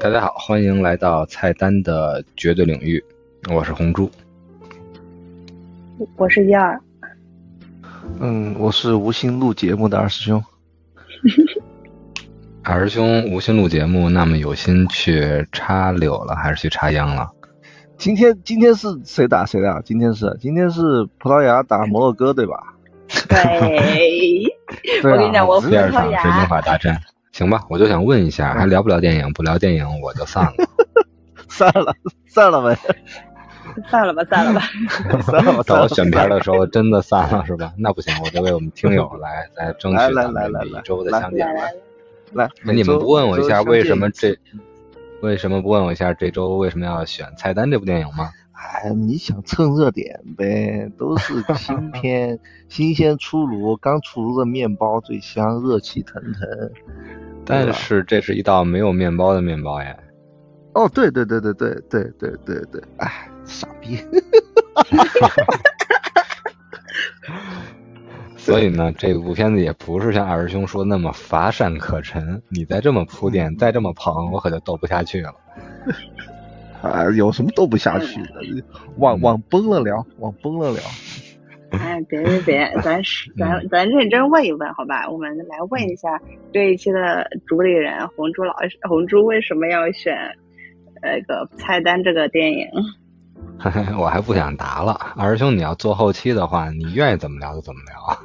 大家好，欢迎来到菜单的绝对领域，我是红猪。我是一二，嗯，我是无心录节目的二师兄。二师兄无心录节目，那么有心去插柳了，还是去插秧了？今天今天是谁打谁的？今天是今天是葡萄牙打摩洛哥，对吧？对，对 啊我跟你讲，我葡第二场萄是英牙，法大战。行吧，我就想问一下，还聊不聊电影？不聊电影我就散了。散了散了呗，散了吧，散了吧。散了吧。到我选片的时候真的散了是吧？那不行，我得为我们听友来来争取来来咱们来一周的来相见来。来来，来，那你们不问我一下，为什么？这为什么不问我一下这周为什么要选《菜单》这部电影吗？哎，你想蹭热点呗？都是新片，新鲜出炉，刚出炉的面包最香，热气腾腾。但是这是一道没有面包的面包耶。哦，对对对对对对对对对，哎，傻逼。所以呢，这部片子也不是像二师兄说那么乏善可陈。你再这么铺垫，再这么捧，我可就斗不下去了。啊，有什么斗不下去的？往往崩了聊，往崩了聊。哎，别别别，咱是咱咱认真问一问，好吧？我们来问一下这一期的主理人红猪老师，红猪为什么要选那个菜单这个电影？我还不想答了。二师兄，你要做后期的话，你愿意怎么聊就怎么聊。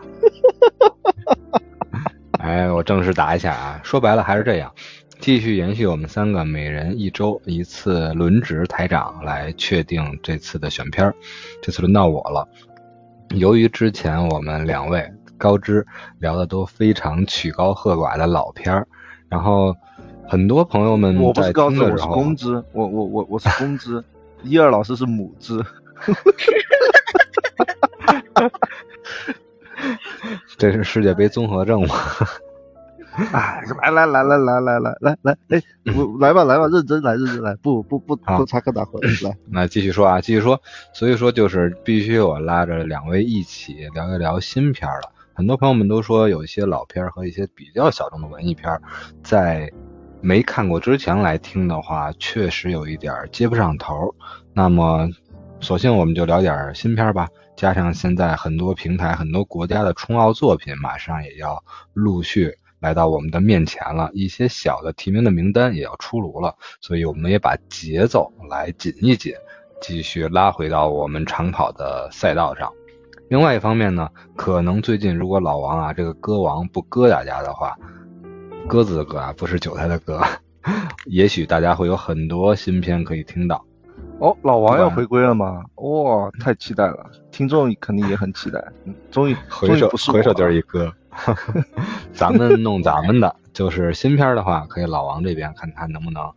哎，我正式答一下啊，说白了还是这样，继续延续我们三个每人一周一次轮值台长来确定这次的选片儿。这次轮到我了。由于之前我们两位高知聊的都非常曲高和寡的老片儿，然后很多朋友们我不是高知，我是公知，我我我我是公知，一二老师是母知。这是世界杯综合症吗？哎，来来来来来来来来来，哎，我来吧来吧，认真来认真来，不不不不插科打诨，来。那继续说啊，继续说。所以说就是必须我拉着两位一起聊一聊新片了。很多朋友们都说有一些老片和一些比较小众的文艺片，在没看过之前来听的话，确实有一点接不上头。那么，索性我们就聊点新片吧。加上现在很多平台、很多国家的冲奥作品马上也要陆续来到我们的面前了，一些小的提名的名单也要出炉了，所以我们也把节奏来紧一紧，继续拉回到我们长跑的赛道上。另外一方面呢，可能最近如果老王啊这个歌王不割大家的话，鸽子的鸽啊不是韭菜的鸽，也许大家会有很多新片可以听到。哦，老王要回归了吗？哇，太期待了！听众肯定也很期待。嗯，终于，回首回首就是一哥，咱们弄咱们的，就是新片的话，可以老王这边看他能不能，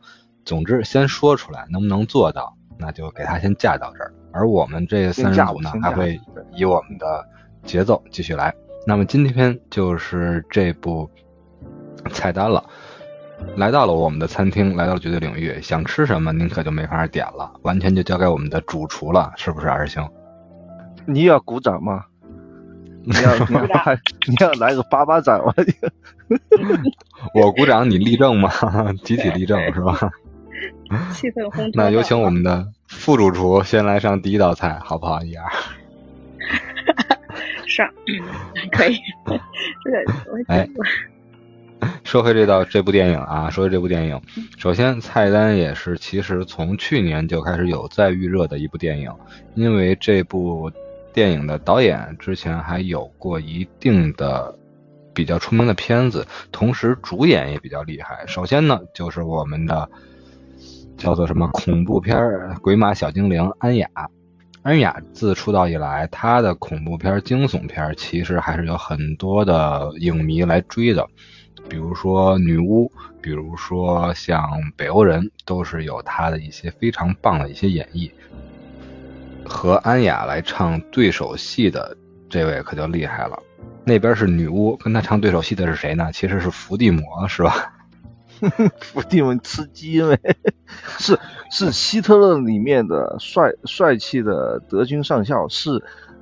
总之先说出来，能不能做到，那就给他先架到这儿。而我们这三人组呢还会以我们的节奏继续来。那么今天就是这部菜单了。来到了我们的餐厅，来到了绝对领域，想吃什么您可就没法点了，完全就交给我们的主厨了，是不是二师兄？你要鼓掌吗？你要 你要来你要来个巴巴掌吗？我鼓掌，你立正吗？集体立正是吧？气氛烘托。那有请我们的副主厨先来上第一道菜，好不好？一二，上，可以。这个我哎我说回这道这部电影啊，说回这部电影，首先菜单也是其实从去年就开始有在预热的一部电影，因为这部电影的导演之前还有过一定的比较出名的片子，同时主演也比较厉害。首先呢，就是我们的叫做什么恐怖片《鬼马小精灵》安雅。安雅自出道以来，她的恐怖片、惊悚片其实还是有很多的影迷来追的。比如说女巫，比如说像北欧人，都是有她的一些非常棒的一些演绎。和安雅来唱对手戏的这位可就厉害了，那边是女巫，跟她唱对手戏的是谁呢？其实是伏地魔，是吧？伏地魔吃鸡没？是是希特勒里面的帅帅气的德军上校，是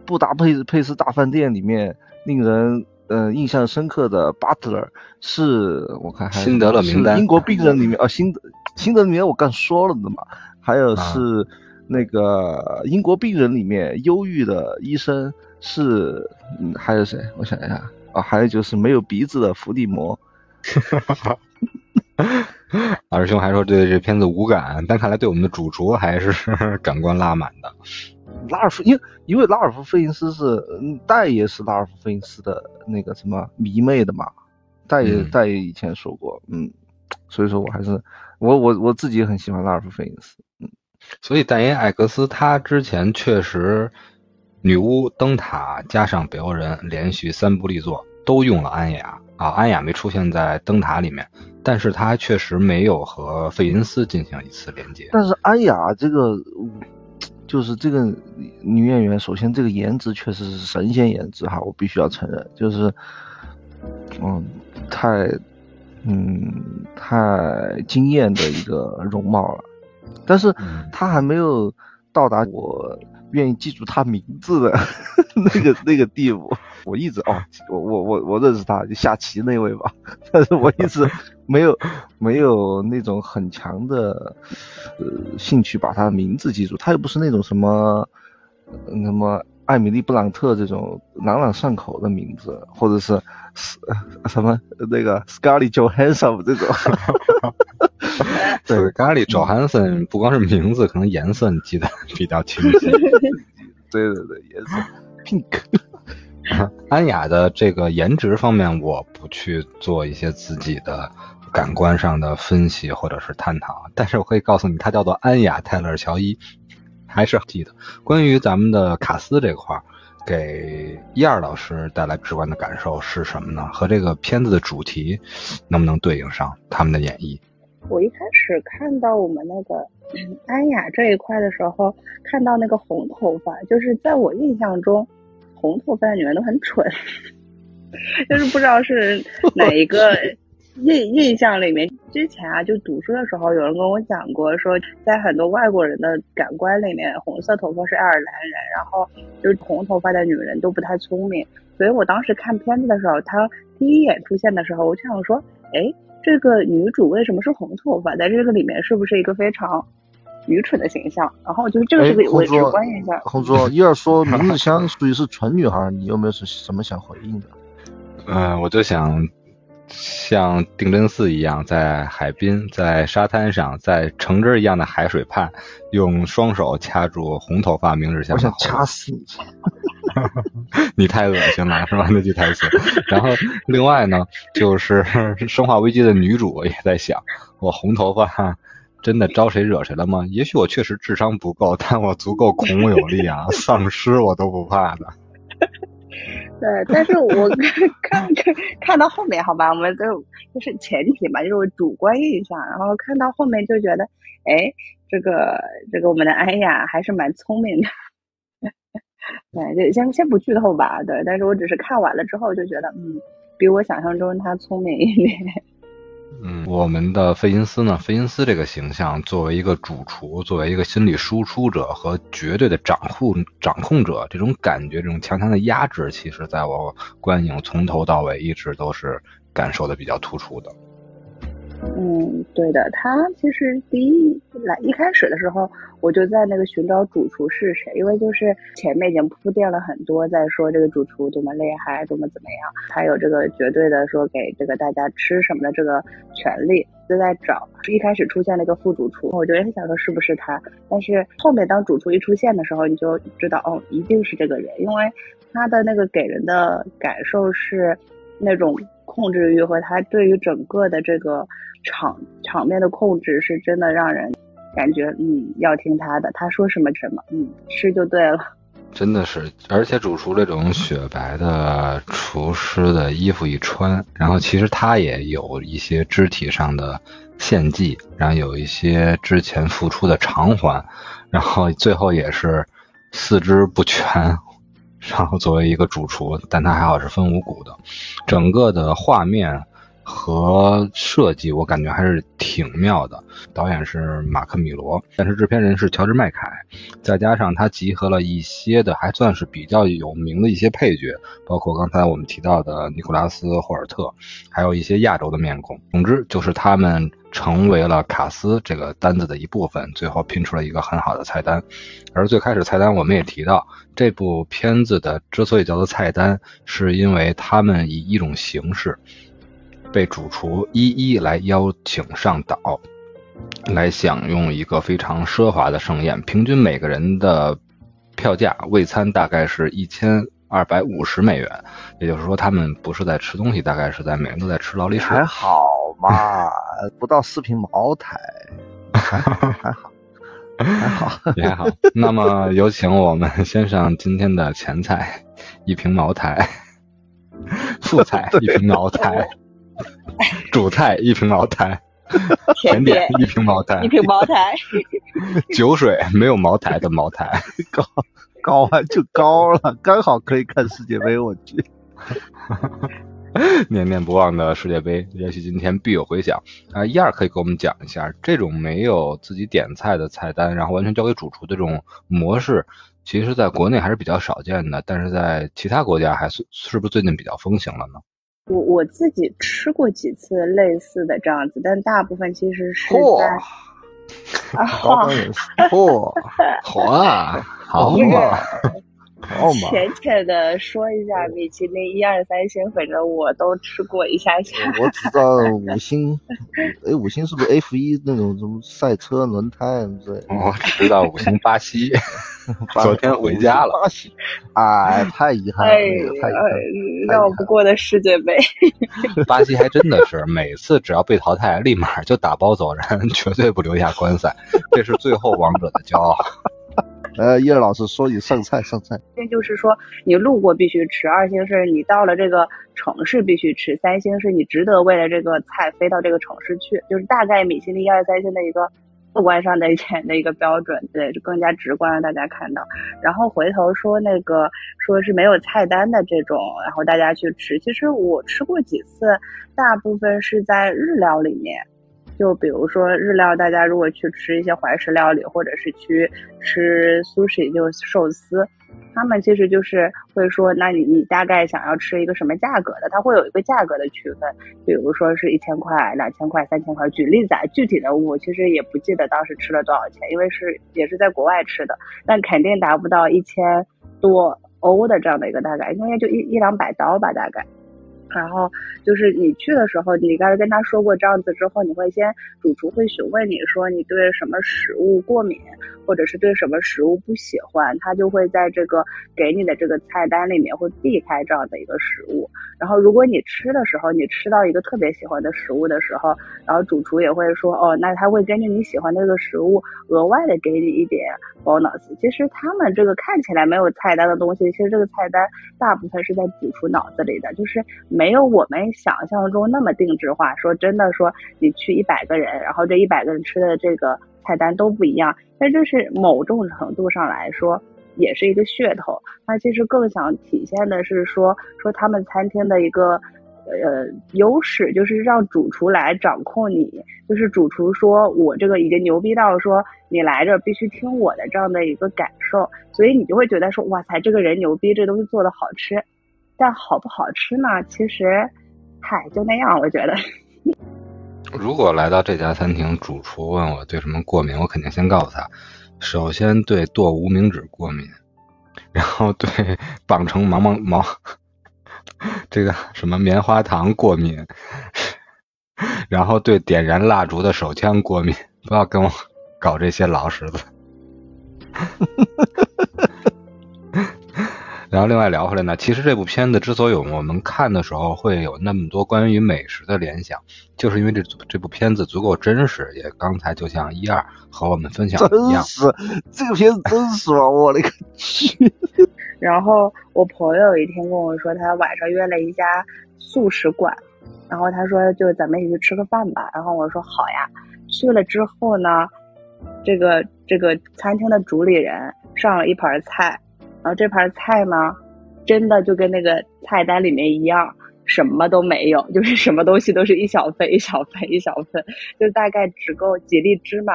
布达佩佩斯大饭店里面令人呃印象深刻的 Butler 是我看还辛德勒名单英国病人里面啊，辛德辛德勒名单我刚说了的嘛，还有啊是那个英国病人里面忧郁的医生是，嗯，还有谁？我想一下啊，还有就是没有鼻子的伏地魔。二师兄还说对这片子无感，但看来对我们的主厨还是 感官拉满的。拉尔夫，因为因为拉尔夫·费因斯是嗯戴爷是拉尔夫·费因斯的那个什么迷妹的嘛，戴爷、嗯戴爷以前说过，嗯，所以说我还是我我我自己很喜欢拉尔夫·费因斯，所以戴因艾克斯他之前确实，女巫、灯塔加上北欧人连续三部力作都用了安雅啊，安雅没出现在灯塔里面，但是他确实没有和费因斯进行一次连接。但是安雅这个就是这个女演员，首先这个颜值确实是神仙颜值哈，我必须要承认，就是嗯太嗯太惊艳的一个容貌了，但是他还没有到达我愿意记住他名字的 那个 那个地步。我一直哦，我我我我认识他，就下棋那位吧，但是我一直没有没有那种很强的呃兴趣把他的名字记住。他又不是那种什么呃什么艾米丽布朗特这种朗朗上口的名字，或者是呃什么那个 Scarlett Johansson 这种。对，咖喱周汉森不光是名字，可能颜色你记得比较清晰。对对对，颜色 pink。安雅的这个颜值方面，我不去做一些自己的感官上的分析或者是探讨，但是我可以告诉你，她叫做安雅泰勒·乔伊，还是记得。关于咱们的卡斯这块，给一二老师带来直观的感受是什么呢？和这个片子的主题能不能对应上他们的演绎？我一开始看到我们那个 安雅这一块的时候，看到那个红头发，就是在我印象中，红头发的女人都很蠢，就是不知道是哪一个印印象里面。之前啊，就读书的时候，有人跟我讲过，说在很多外国人的感官里面，红色头发是爱尔兰人，然后就是红头发的女人都不太聪明。所以我当时看片子的时候，她第一眼出现的时候，我就想说，哎。这个女主为什么是红头发？在这个里面是不是一个非常愚蠢的形象？然后就是这个是个我直观印象。红 桌一儿说明日香属于是纯女孩，你有没有什什么想回应的？嗯、我就想像定真寺一样，在海滨、在沙滩上、在橙汁一样的海水畔，用双手掐住红头发明日香我想掐死你！你太恶心了，是吧？那句台词。然后另外呢，就是《生化危机》的女主也在想，我红头发真的招谁惹谁了吗？也许我确实智商不够，但我足够孔武有力啊，丧尸我都不怕的。对，但是我 看看看到后面，好吧，我们就就是前提嘛，就是我主观印象，然后看到后面就觉得，哎，这个这个我们的安雅还是蛮聪明的。对，就先先不剧透吧，对，但是我只是看完了之后就觉得，嗯，比我想象中他聪明一点。嗯，我们的费因斯呢？费因斯这个形象，作为一个主厨，作为一个心理输出者和绝对的掌控掌控者，这种感觉，这种强强的压制，其实在我观影从头到尾一直都是感受的比较突出的。嗯，对的，他其实第一来一开始的时候，我就在那个寻找主厨是谁，因为就是前面已经铺垫了很多，在说这个主厨多么厉害，多么怎么样，还有这个绝对的说给这个大家吃什么的这个权利，就在找。一开始出现了一个副主厨，我就也想说是不是他，但是后面当主厨一出现的时候，你就知道哦，一定是这个人，因为他的那个给人的感受是那种控制欲和他对于整个的这个。场场面的控制是真的让人感觉，嗯，要听他的，他说什么什么，嗯，吃就对了。真的是，而且主厨这种雪白的厨师的衣服一穿，然后其实他也有一些肢体上的献祭，然后有一些之前付出的偿还，然后最后也是四肢不全，然后作为一个主厨，但他还好是分五谷的，整个的画面。和设计，我感觉还是挺妙的。导演是马克·米罗，但是制片人是乔治·麦凯，再加上他集合了一些的还算是比较有名的一些配角，包括刚才我们提到的尼古拉斯·霍尔特，还有一些亚洲的面孔。总之，就是他们成为了卡斯这个单子的一部分，最后拼出了一个很好的菜单。而最开始菜单我们也提到，这部片子的之所以叫做菜单，是因为他们以一种形式。被主厨一一来邀请上岛，来享用一个非常奢华的盛宴。平均每个人的票价位餐大概是一千二百五十美元，也就是说，他们不是在吃东西，大概是在每人都在吃劳力士。还好嘛，不到四瓶茅台，还好，还好，还好，也还好。那么，有请我们先上今天的前菜，一瓶茅台；副菜 一瓶茅台。主菜一瓶茅台，甜点一瓶茅台，一瓶茅台，酒水没有茅台的茅台，高高完就高了，刚好可以看世界杯。我去，念念不忘的世界杯，也许今天必有回响啊！一二可以给我们讲一下这种没有自己点菜的菜单，然后完全交给主厨的这种模式，其实在国内还是比较少见的，但是在其他国家还是是不是最近比较风行了呢？我我自己吃过几次类似的这样子，但大部分其实是在啊，好，嚯，好啊，好嘛。浅浅的说一下米其林一二三星，反正我都吃过一下下。我知道五星，哎，五星是不是 F 一那种什么赛车轮胎之类？我知道五星 巴西，昨天回家了。巴西，哎，太遗憾了，太绕不过的世界杯。巴西还真的是每次只要被淘汰，立马就打包走人，绝对不留下观赛，这是最后王者的骄傲。呃，叶老师说你上菜上菜，这就是说你路过必须吃，二星是你到了这个城市必须吃，三星是你值得为了这个菜飞到这个城市去，就是大概米其林一二三星的一个客观上的一点的一个标准，对，就更加直观让大家看到。然后回头说那个说是没有菜单的这种，然后大家去吃，其实我吃过几次，大部分是在日料里面。就比如说日料，大家如果去吃一些怀石料理，或者是去吃 sushi 就寿司，他们其实就是会说，那你你大概想要吃一个什么价格的？它会有一个价格的区分，比如说是一千块、两千块、三千块。举例子啊，具体的我其实也不记得当时吃了多少钱，因为是也是在国外吃的，但肯定达不到一千多欧的这样的一个大概，应该就一一两百刀吧，大概。然后就是你去的时候，你刚才跟他说过这样子之后，你会先主厨会询问你说你对什么食物过敏，或者是对什么食物不喜欢，他就会在这个给你的这个菜单里面会避开这样的一个食物。然后如果你吃的时候，你吃到一个特别喜欢的食物的时候，然后主厨也会说哦，那他会根据你喜欢的这个食物额外的给你一点 bonus。其实他们这个看起来没有菜单的东西，其实这个菜单大部分是在主厨脑子里的，就是。没有我们想象中那么定制化。说真的，说你去一百个人，然后这一百个人吃的这个菜单都不一样。但这是某种程度上来说，也是一个噱头。那其实更想体现的是说，说他们餐厅的一个呃优势，就是让主厨来掌控你。就是主厨说我这个已经牛逼到说你来这必须听我的这样的一个感受，所以你就会觉得说哇塞，这个人牛逼，这东西做的好吃。但好不好吃呢？其实，嗨，就那样。我觉得，如果来到这家餐厅，主厨问我对什么过敏，我肯定先告诉他，首先对剁无名指过敏，然后对 绑成毛毛毛这个什么棉花糖过敏，然后对点燃蜡烛的手枪过敏。不要跟我搞这些老实子。然后另外聊回来呢，其实这部片子之所以我们看的时候会有那么多关于美食的联想，就是因为这这部片子足够真实。也刚才就像一二和我们分享的一样，真实，这个片子真实吗？我勒个去！然后我朋友有一天跟我说，他晚上约了一家素食馆，然后他说就咱们一起去吃个饭吧。然后我说好呀。去了之后呢，这个这个餐厅的主理人上了一盘菜。然后这盘菜呢，真的就跟那个菜单里面一样，什么都没有，就是什么东西都是一小份一小份一小份，就大概只够几粒芝麻，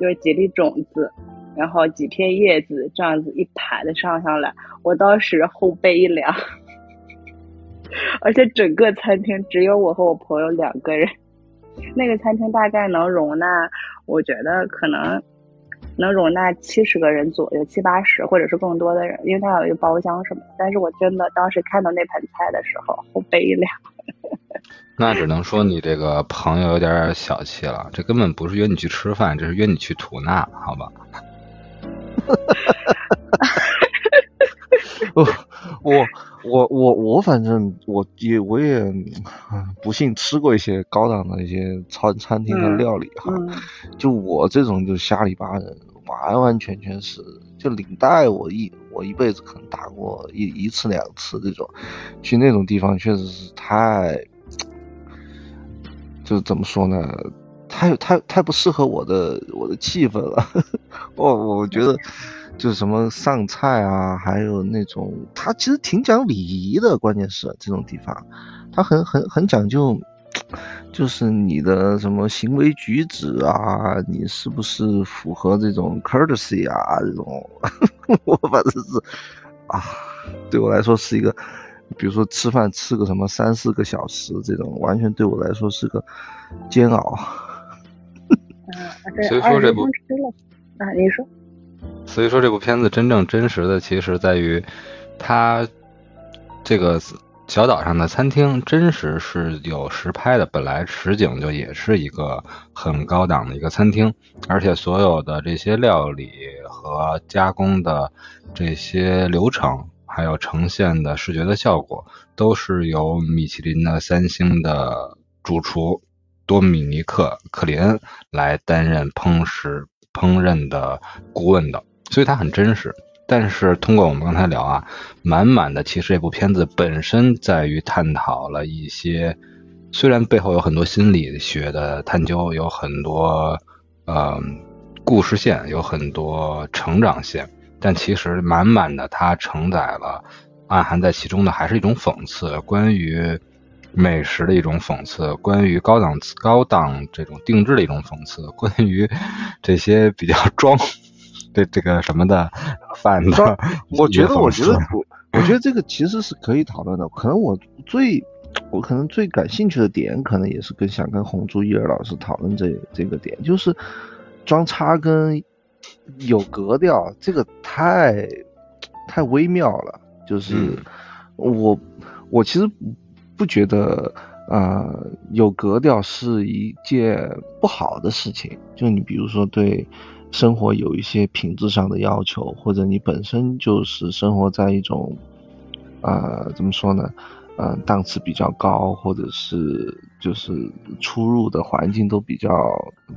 就是几粒种子，然后几片叶子这样子一盘的上上来，我当时后背一凉，而且整个餐厅只有我和我朋友两个人，那个餐厅大概能容纳，我觉得可能。能容纳七十个人左右，七八十或者是更多的人，因为它有一个包厢什么的。但是我真的当时看到那盘菜的时候，后背一凉。那只能说你这个朋友有点小气了，这根本不是约你去吃饭，这是约你去吐纳，好吧？哈哈哈哈哈 我我我我我反正我也我也不幸吃过一些高档的一些餐餐厅的料理哈，就我这种就瞎里巴人，完完全全是就领带我一我一辈子可能打过一一次两次这种，去那种地方确实是太，就怎么说呢，太太太不适合我的我的气氛了，我我觉得。就是什么上菜啊，还有那种，他其实挺讲礼仪的。关键是这种地方，他很很很讲究，就是你的什么行为举止啊，你是不是符合这种 courtesy 啊？这种，我反正是啊，对我来说是一个，比如说吃饭吃个什么三四个小时，这种完全对我来说是个煎熬。嗯，所以说这不啊，你说。所以说，这部片子真正真实的，其实在于它这个小岛上的餐厅真实是有实拍的。本来实景就也是一个很高档的一个餐厅，而且所有的这些料理和加工的这些流程，还有呈现的视觉的效果，都是由米其林的三星的主厨多米尼克·克林来担任烹食烹饪的顾问的。所以它很真实，但是通过我们刚才聊啊，满满的其实这部片子本身在于探讨了一些，虽然背后有很多心理学的探究，有很多呃故事线，有很多成长线，但其实满满的它承载了暗含在其中的还是一种讽刺，关于美食的一种讽刺，关于高档高档这种定制的一种讽刺，关于这些比较装。这这个什么的饭的，我觉得，我觉得，我我觉得这个其实是可以讨论的。可能我最，我可能最感兴趣的点，可能也是跟想跟红珠一儿老师讨论这这个点，就是装叉跟有格调，这个太太微妙了。就是我我其实不觉得啊有格调是一件不好的事情。就你比如说对。生活有一些品质上的要求，或者你本身就是生活在一种，呃，怎么说呢，呃，档次比较高，或者是就是出入的环境都比较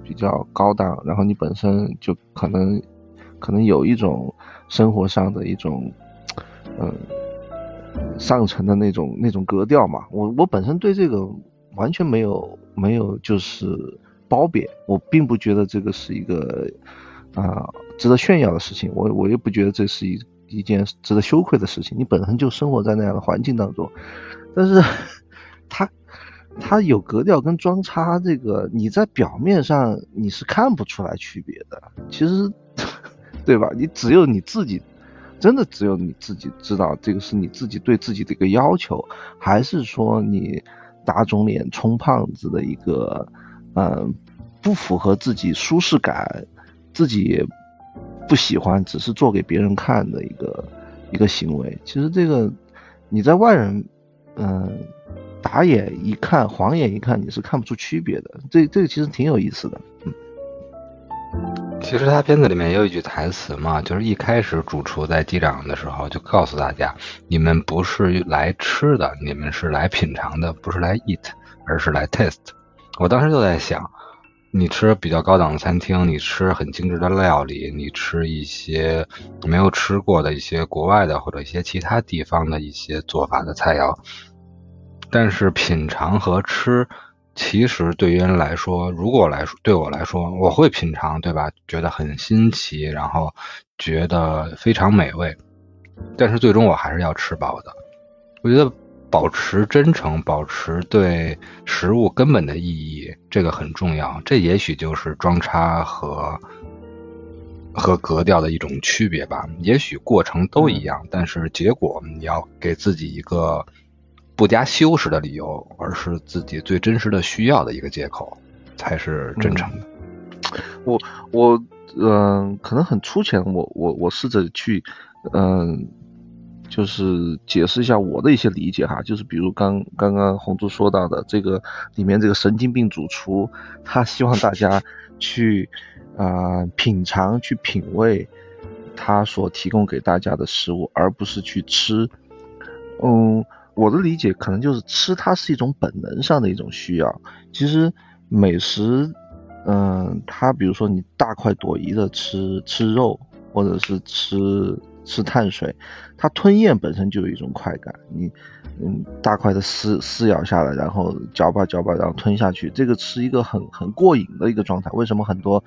比较高档，然后你本身就可能可能有一种生活上的一种，嗯，上层的那种那种格调嘛。我我本身对这个完全没有没有就是褒贬，我并不觉得这个是一个。啊，值得炫耀的事情，我我又不觉得这是一一件值得羞愧的事情。你本身就生活在那样的环境当中，但是，他他有格调跟装叉，这个你在表面上你是看不出来区别的。其实，对吧？你只有你自己，真的只有你自己知道这个是你自己对自己的一个要求，还是说你打肿脸充胖子的一个，嗯，不符合自己舒适感。自己不喜欢，只是做给别人看的一个一个行为。其实这个你在外人，嗯，打眼一看，晃眼一看，你是看不出区别的。这这个其实挺有意思的。嗯，其实他片子里面也有一句台词嘛，就是一开始主厨在机长的时候就告诉大家，你们不是来吃的，你们是来品尝的，不是来 eat，而是来 test。我当时就在想。你吃比较高档的餐厅，你吃很精致的料理，你吃一些没有吃过的一些国外的或者一些其他地方的一些做法的菜肴，但是品尝和吃，其实对于人来说，如果来说对我来说，我会品尝，对吧？觉得很新奇，然后觉得非常美味，但是最终我还是要吃饱的。我觉得保持真诚，保持对食物根本的意义，这个很重要。这也许就是装叉和和格调的一种区别吧。也许过程都一样，但是结果你要给自己一个不加修饰的理由，而是自己最真实的需要的一个借口，才是真诚的。我我嗯，可能很粗浅，我我我试着去嗯。就是解释一下我的一些理解哈，就是比如刚刚刚红珠说到的这个里面这个神经病主厨，他希望大家去啊品尝、去品味他所提供给大家的食物，而不是去吃。嗯，我的理解可能就是吃它是一种本能上的一种需要。其实美食，嗯，它比如说你大快朵颐的吃吃肉，或者是吃。吃碳水，它吞咽本身就有一种快感。你，嗯，大块的撕撕咬下来，然后嚼吧嚼吧，然后吞下去，这个是一个很很过瘾的一个状态。为什么很多，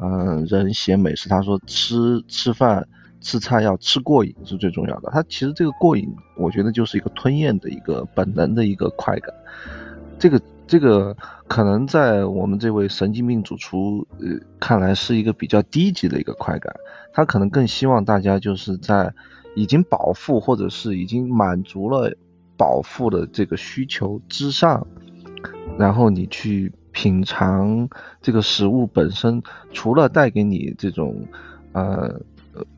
嗯，人写美食，他说吃吃饭吃菜要吃过瘾是最重要的。他其实这个过瘾，我觉得就是一个吞咽的一个本能的一个快感。这个这个可能在我们这位神经病主厨呃看来是一个比较低级的一个快感。他可能更希望大家就是在已经饱腹或者是已经满足了饱腹的这个需求之上，然后你去品尝这个食物本身，除了带给你这种呃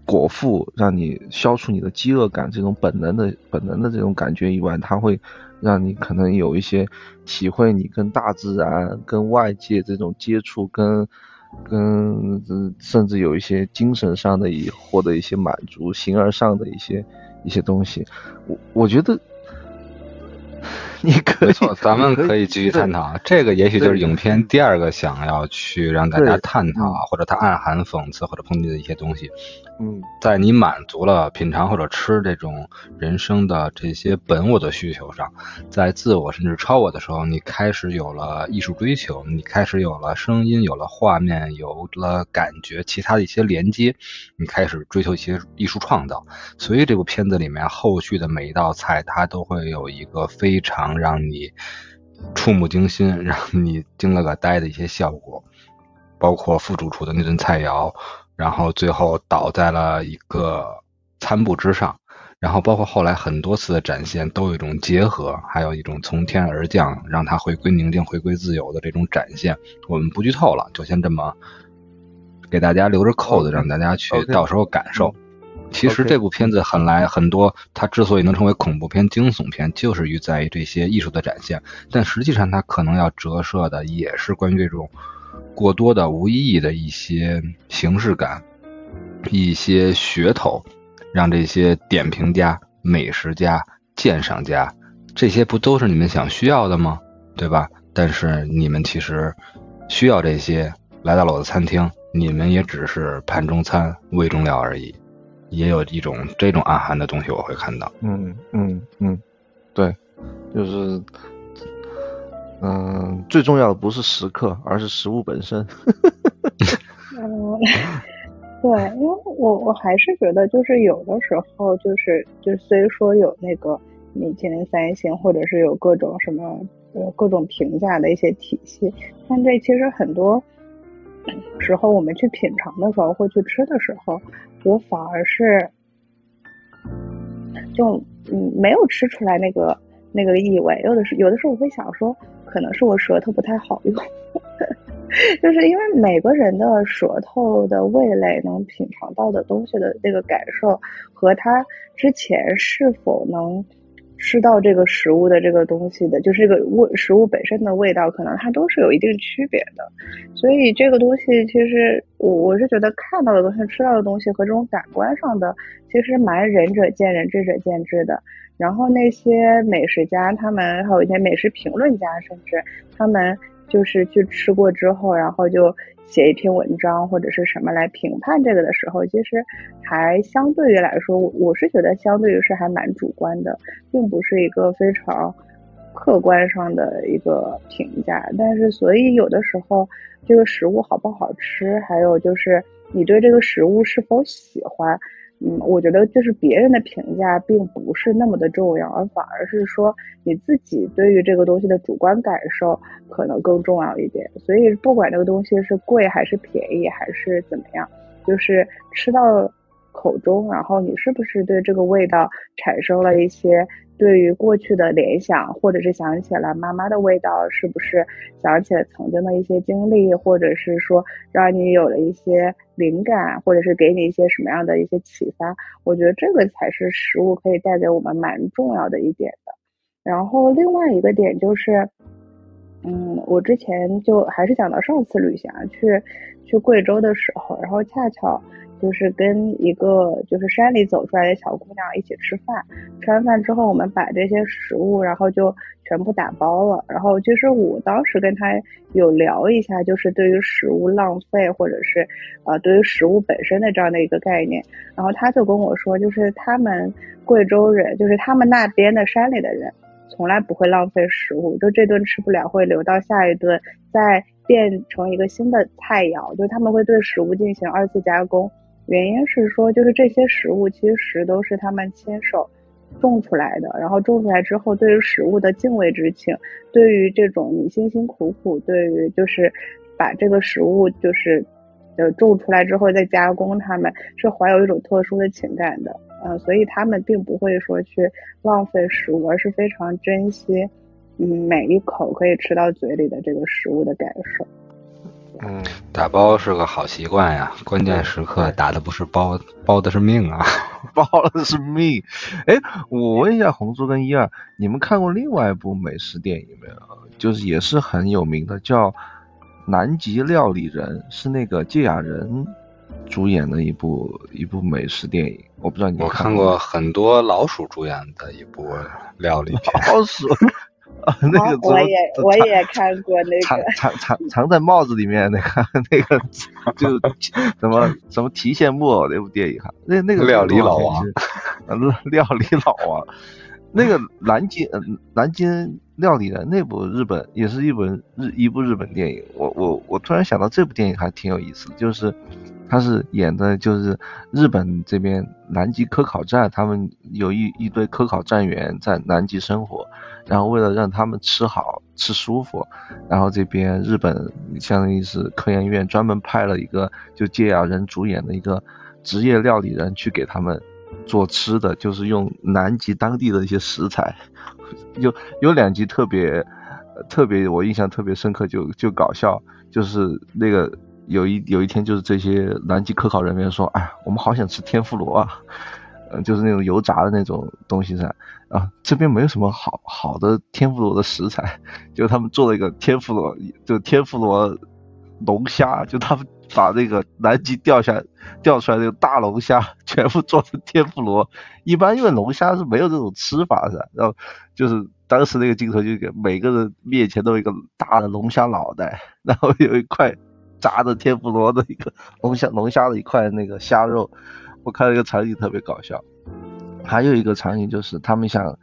果腹，让你消除你的饥饿感这种本能的本能的这种感觉以外，它会让你可能有一些体会你跟大自然、跟外界这种接触跟。跟甚至有一些精神上的以获得一些满足，形而上的一些一些东西，我我觉得。你可以，咱们可以继续探讨。这个也许就是影片第二个想要去让大家探讨，或者它暗含讽刺或者抨击的一些东西。嗯，在你满足了品尝或者吃这种人生的这些本我的需求上，在自我甚至超我的时候，你开始有了艺术追求，你开始有了声音，有了画面，有了感觉，其他的一些连接，你开始追求一些艺术创造。所以这部片子里面后续的每一道菜，它都会有一个非常。让你触目惊心，让你惊了个呆的一些效果，包括副主厨的那顿菜肴，然后最后倒在了一个餐布之上，然后包括后来很多次的展现都有一种结合，还有一种从天而降，让它回归宁静、回归自由的这种展现。我们不剧透了，就先这么给大家留着扣子，让大家去到时候感受。其实这部片子很来很多，它之所以能成为恐怖片、惊悚片，就是于在于这些艺术的展现。但实际上，它可能要折射的也是关于这种过多的无意义的一些形式感、一些噱头，让这些点评家、美食家、鉴赏家，这些不都是你们想需要的吗？对吧？但是你们其实需要这些，来到了我的餐厅，你们也只是盘中餐、味中料而已。也有一种这种暗含的东西，我会看到。嗯嗯嗯，对，就是，嗯，最重要的不是食客，而是食物本身。嗯，对，因为我我还是觉得，就是有的时候，就是就虽说有那个米其林三星，或者是有各种什么呃各种评价的一些体系，但这其实很多。时候我们去品尝的时候，会去吃的时候，我反而是就嗯没有吃出来那个那个异味。有的时有的时候我会想说，可能是我舌头不太好用，就是因为每个人的舌头的味蕾能品尝到的东西的那个感受，和他之前是否能。吃到这个食物的这个东西的，就是这个味食物本身的味道，可能它都是有一定区别的。所以这个东西其实我我是觉得看到的东西、吃到的东西和这种感官上的，其实蛮仁者见仁，智者见智的。然后那些美食家，他们还有一些美食评论家，甚至他们就是去吃过之后，然后就。写一篇文章或者是什么来评判这个的时候，其实还相对于来说，我我是觉得相对于是还蛮主观的，并不是一个非常客观上的一个评价。但是，所以有的时候这个食物好不好吃，还有就是你对这个食物是否喜欢，嗯，我觉得就是别人的评价并不是那么的重要，而反而是说你自己对于这个东西的主观感受可能更重要一点。所以不管这个东西是贵还是便宜还是怎么样，就是吃到口中，然后你是不是对这个味道产生了一些。对于过去的联想，或者是想起了妈妈的味道，是不是想起了曾经的一些经历，或者是说让你有了一些灵感，或者是给你一些什么样的一些启发？我觉得这个才是食物可以带给我们蛮重要的一点的。然后另外一个点就是，嗯，我之前就还是讲到上次旅行去去贵州的时候，然后恰巧。就是跟一个就是山里走出来的小姑娘一起吃饭，吃完饭之后，我们把这些食物，然后就全部打包了。然后其实我当时跟她有聊一下，就是对于食物浪费，或者是呃对于食物本身的这样的一个概念。然后她就跟我说，就是他们贵州人，就是他们那边的山里的人，从来不会浪费食物，就这顿吃不了会留到下一顿，再变成一个新的菜肴，就是他们会对食物进行二次加工。原因是说，就是这些食物其实都是他们亲手种出来的，然后种出来之后，对于食物的敬畏之情，对于这种你辛辛苦苦，对于就是把这个食物就是呃种出来之后再加工，他们是怀有一种特殊的情感的，嗯，所以他们并不会说去浪费食物，而是非常珍惜嗯每一口可以吃到嘴里的这个食物的感受。嗯，打包是个好习惯呀，关键时刻打的不是包，包的是命啊，包的是命。哎，我问一下红猪跟一二，你们看过另外一部美食电影没有？就是也是很有名的，叫《南极料理人》，是那个芥雅人主演的一部一部美食电影。我不知道你我看过很多老鼠主演的一部料理片。老鼠。啊，那个我也我也看过那个藏藏藏藏在帽子里面那个那个 就什么什么提线木偶那部电影哈，那那个料理老王，料理老王，那个南京南京料理人那部日本也是一本日一部日本电影，我我我突然想到这部电影还挺有意思，就是他是演的就是日本这边南极科考站，他们有一一堆科考站员在南极生活。然后为了让他们吃好吃舒服，然后这边日本相当于是科研院专门派了一个就芥雅人主演的一个职业料理人去给他们做吃的，就是用南极当地的一些食材，有有两集特别特别我印象特别深刻，就就搞笑，就是那个有一有一天就是这些南极科考人员说，哎，我们好想吃天妇罗啊。嗯，就是那种油炸的那种东西噻，啊，这边没有什么好好的天妇罗的食材，就他们做了一个天妇罗，就天妇罗龙虾，就他们把那个南极钓下钓出来那个大龙虾全部做成天妇罗。一般因为龙虾是没有这种吃法噻，然后就是当时那个镜头就给每个人面前都有一个大的龙虾脑袋，然后有一块炸的天妇罗的一个龙虾龙虾的一块那个虾肉。我看了一个场景特别搞笑，还有一个场景就是他们想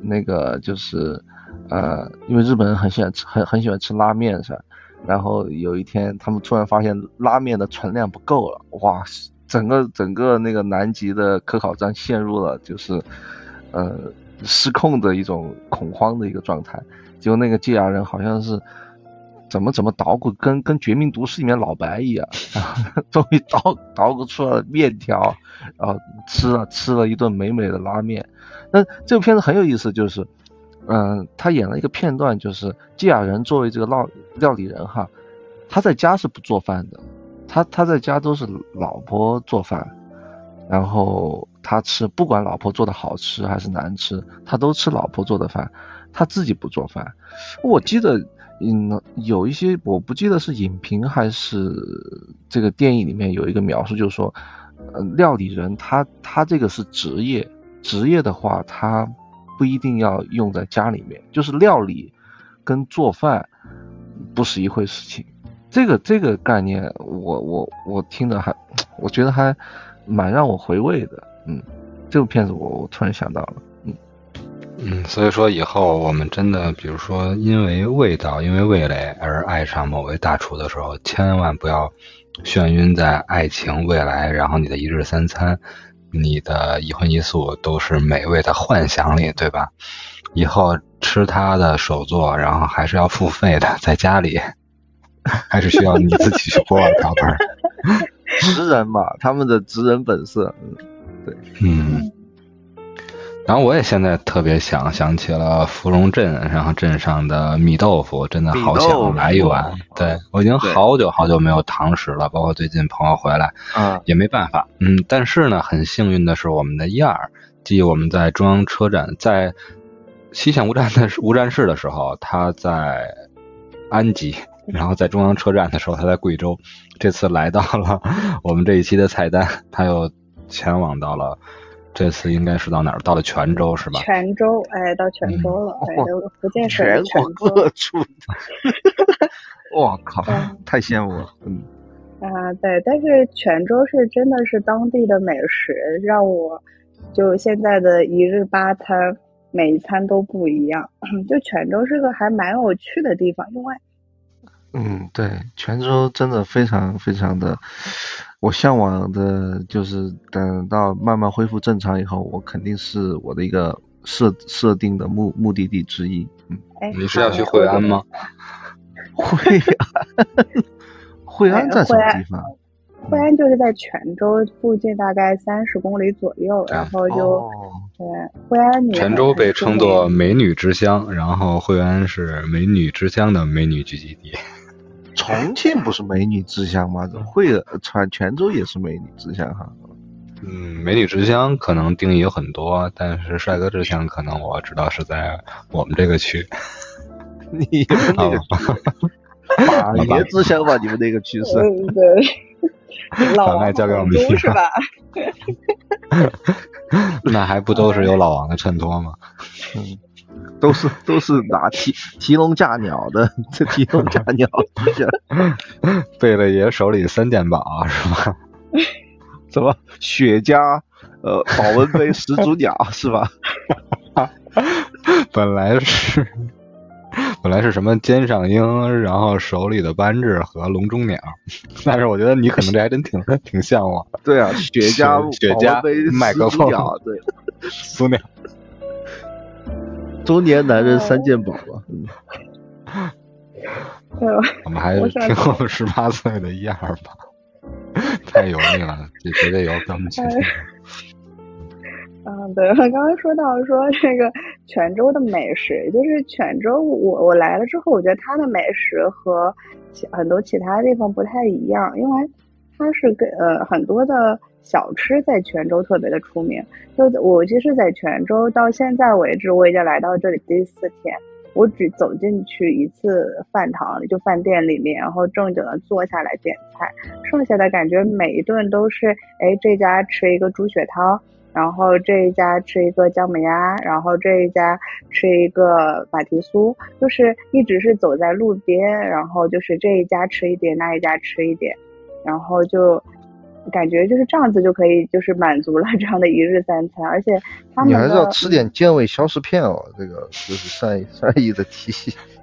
那个就是呃，因为日本人很喜欢吃很很喜欢吃拉面是吧？然后有一天他们突然发现拉面的存量不够了，哇，整个整个那个南极的科考站陷入了就是呃失控的一种恐慌的一个状态，结果那个芥牙人好像是。怎么怎么捣鼓，跟跟《绝命毒师》里面老白一样，终于捣捣鼓出了面条，然后吃了吃了一顿美美的拉面。那这个片子很有意思，就是，嗯，他演了一个片段，就是季亚人作为这个料料理人哈，他在家是不做饭的，他他在家都是老婆做饭，然后他吃不管老婆做的好吃还是难吃，他都吃老婆做的饭，他自己不做饭。我记得。嗯，有一些我不记得是影评还是这个电影里面有一个描述，就是说，呃，料理人他他这个是职业，职业的话他不一定要用在家里面，就是料理跟做饭不是一回事情。这个这个概念，我我我听着还我觉得还蛮让我回味的。嗯，这部片子我我突然想到了。嗯，所以说以后我们真的，比如说因为味道、因为味蕾而爱上某位大厨的时候，千万不要眩晕在爱情、未来，然后你的一日三餐，你的一荤一素都是美味的幻想里，对吧？以后吃他的手作，然后还是要付费的，在家里还是需要你自己去锅碗瓢盆。职人嘛，他们的职人本色，嗯，对，嗯。然后我也现在特别想想起了芙蓉镇，然后镇上的米豆腐，真的好想来一碗。对我已经好久好久没有堂食了，包括最近朋友回来，嗯，也没办法。嗯，但是呢，很幸运的是，我们的燕儿，即我们在中央车站，在西线无站的无站室的时候，他在安吉，然后在中央车站的时候，他在贵州。这次来到了我们这一期的菜单，他又前往到了。这次应该是到哪儿？到了泉州是吧？泉州，哎，到泉州了，哎，福建省全国各处。我靠，太羡慕了，嗯。啊，对，但是泉州是真的是当地的美食，让我就现在的一日八餐，每一餐都不一样。就泉州是个还蛮有趣的地方，因为，嗯，对，泉州真的非常非常的。我向往的就是等到慢慢恢复正常以后，我肯定是我的一个设设定的目目的地之一。嗯，你是要去惠安吗？惠安，惠安在什么地方？惠安就是在泉州附近，大概三十公里左右。然后就对惠安，泉州被称作美女之乡，然后惠安是美女之乡的美女聚集地。重庆不是美女之乡吗？会泉泉州也是美女之乡哈。嗯，美女之乡可能定义有很多，但是帅哥之乡可能我知道是在我们这个区。你们那个马 爷之乡吧？你们那个区是？对。老王交给我们是吧？那还不都是有老王的衬托吗？嗯。都是都是拿提提笼架鸟的，这提笼架鸟，贝勒爷手里三件宝是吧？什么雪茄，呃，保温杯，始祖鸟是吧？本来是本来是什么肩上鹰，然后手里的扳指和笼中鸟，但是我觉得你可能这还真挺挺像我。对啊，雪茄，雪茄，麦克风，对，死鸟。中年男人三件宝吧，嗯，我们还挺后十八岁的样儿吧，太油腻了，这绝对有根据。嗯，对，刚刚说到说这个泉州的美食，就是泉州，我我来了之后，我觉得它的美食和其很多其他地方不太一样，因为它是跟呃很多的。小吃在泉州特别的出名，就我其实，在泉州到现在为止，我已经来到这里第四天，我只走进去一次饭堂，就饭店里面，然后正经的坐下来点菜，剩下的感觉每一顿都是，哎，这家吃一个猪血汤，然后这一家吃一个姜母鸭，然后这一家吃一个马蹄酥，就是一直是走在路边，然后就是这一家吃一点，那一家吃一点，然后就。感觉就是这样子就可以，就是满足了 这样的一日三餐，而且他们你还是要吃点健胃消食片哦。这个就是善善意的提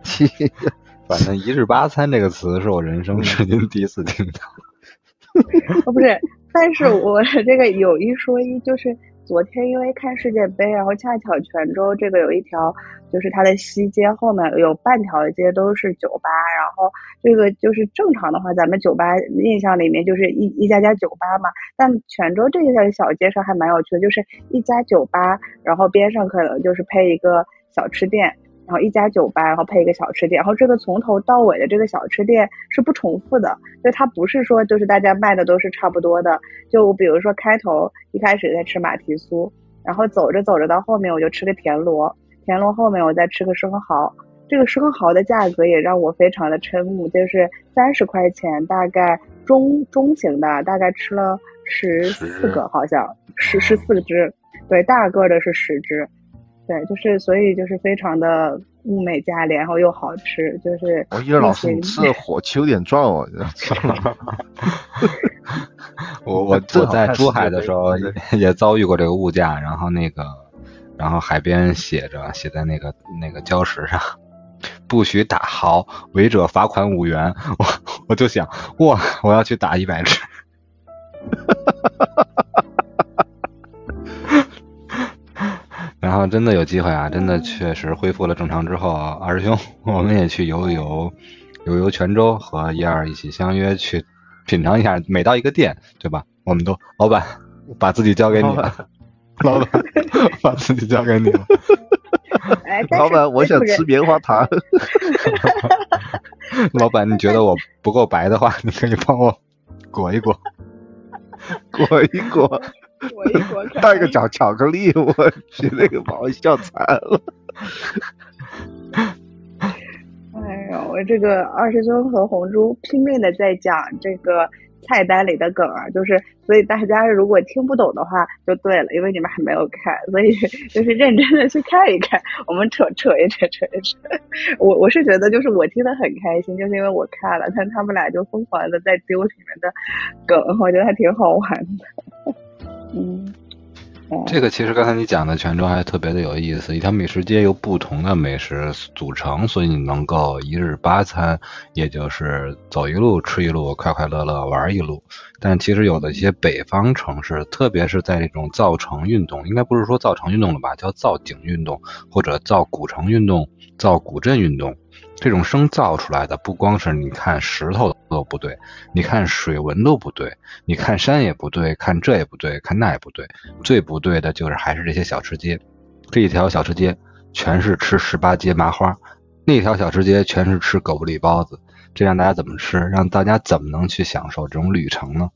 提。反正一日八餐这个词是我人生至今第一次听到。哦，不是，但是我这个有一说一，就是。昨天因为看世界杯，然后恰巧泉州这个有一条，就是它的西街后面有半条街都是酒吧，然后这个就是正常的话，咱们酒吧印象里面就是一一家家酒吧嘛。但泉州这一条小街上还蛮有趣的，就是一家酒吧，然后边上可能就是配一个小吃店。然后一家酒吧，然后配一个小吃店，然后这个从头到尾的这个小吃店是不重复的，就它不是说就是大家卖的都是差不多的。就比如说开头一开始在吃马蹄酥，然后走着走着到后面我就吃个田螺，田螺后面我再吃个生蚝，这个生蚝的价格也让我非常的瞠目，就是三十块钱，大概中中型的，大概吃了十四个，好像十十四只，对，大个的是十只。对，就是所以就是非常的物美价廉，然后又好吃，就是我以为老师你吃的火 气有点壮哦，我我我在珠海的时候也遭遇过这个物价，然后那个然后海边写着写在那个那个礁石上，不许打蚝，违者罚款五元。我我就想哇，我要去打一百只。望真的有机会啊，真的确实恢复了正常之后，二师兄我们也去游一游，游游泉州，和一二一起相约去品尝一下每到一个店，对吧？我们都老板把自己交给你了，老板把自己交给你了。哎，老板，我想吃棉花 糖。老板，你觉得我不够白的话，你可以帮我裹一裹，裹一裹，带个巧巧克力，我去，那个把我笑惨了。哎呦，我这个二师兄和红珠拼命的在讲这个。菜单里的梗啊，就是所以大家如果听不懂的话就对了，因为你们还没有看，所以就是认真的去看一看。我们扯扯一扯扯一扯，我我是觉得就是我听得很开心，就是因为我看了，但他们俩就疯狂的在丢里面的梗，我觉得还挺好玩的。嗯。这个其实刚才你讲的泉州还特别的有意思，一条美食街由不同的美食组成，所以你能够一日八餐，也就是走一路吃一路，快快乐乐玩一路。但其实有的一些北方城市，特别是在这种造城运动，应该不是说造城运动了吧，叫造景运动或者造古城运动、造古镇运动。这种生造出来的，不光是你看石头都不对，你看水纹都不对，你看山也不对，看这也不对，看那也不对，最不对的就是还是这些小吃街。这一条小吃街全是吃十八街麻花，那条小吃街全是吃狗不理包子，这让大家怎么吃？让大家怎么能去享受这种旅程呢？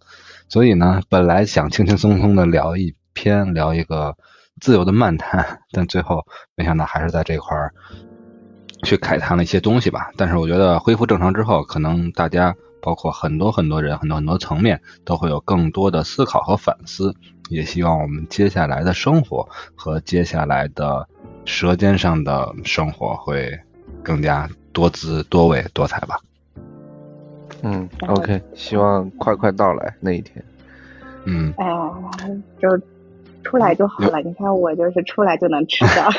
所以呢，本来想轻轻松松的聊一篇，聊一个自由的漫谈，但最后没想到还是在这块儿。去慨叹了一些东西吧，但是我觉得恢复正常之后，可能大家包括很多很多人、很多很多层面都会有更多的思考和反思。也希望我们接下来的生活和接下来的舌尖上的生活会更加多姿多味多彩吧。嗯，OK，希望快快到来那一天。嗯。哎呀，就出来就好了。你看我就是出来就能吃到。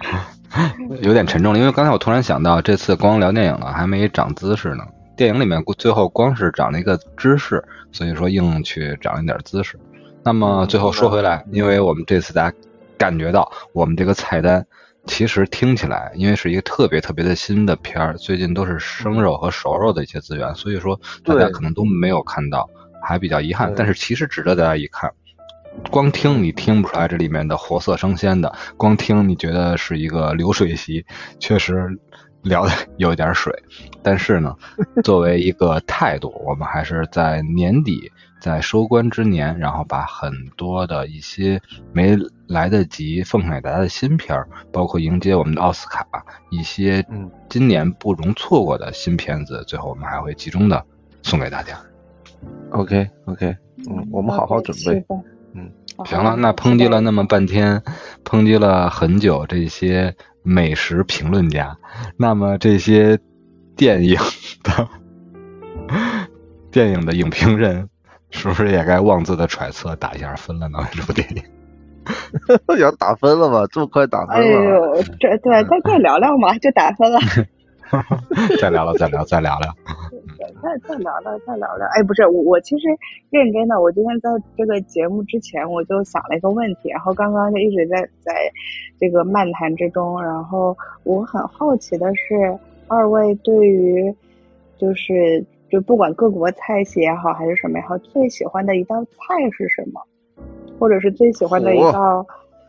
有点沉重了，因为刚才我突然想到，这次光聊电影了，还没长姿势呢。电影里面最后光是长了一个姿势，所以说硬去长一点姿势。那么最后说回来，因为我们这次大家感觉到我们这个菜单其实听起来，因为是一个特别特别的新的片儿，最近都是生肉和熟肉的一些资源，所以说大家可能都没有看到，还比较遗憾。但是其实值得大家一看。光听你听不出来这里面的活色生鲜的，光听你觉得是一个流水席，确实聊的有点水。但是呢，作为一个态度，我们还是在年底，在收官之年，然后把很多的一些没来得及奉献给大家的新片儿，包括迎接我们的奥斯卡，一些今年不容错过的新片子，最后我们还会集中的送给大家。OK OK，嗯，我们好好准备。嗯，行了，那抨击了那么半天，抨击了很久这些美食评论家，那么这些电影的电影的影评人，是不是也该妄自的揣测打一下分了呢？这部电影 要打分了吗？这么快打分了？哎呦，这对再再聊聊嘛，就打分了。再聊聊，再聊，再聊聊。再再聊聊，再聊聊。哎，不是我，我其实认真的。我今天在这个节目之前，我就想了一个问题，然后刚刚就一直在在这个漫谈之中。然后我很好奇的是，二位对于就是就不管各国菜系也好，还是什么也好，最喜欢的一道菜是什么？或者是最喜欢的一道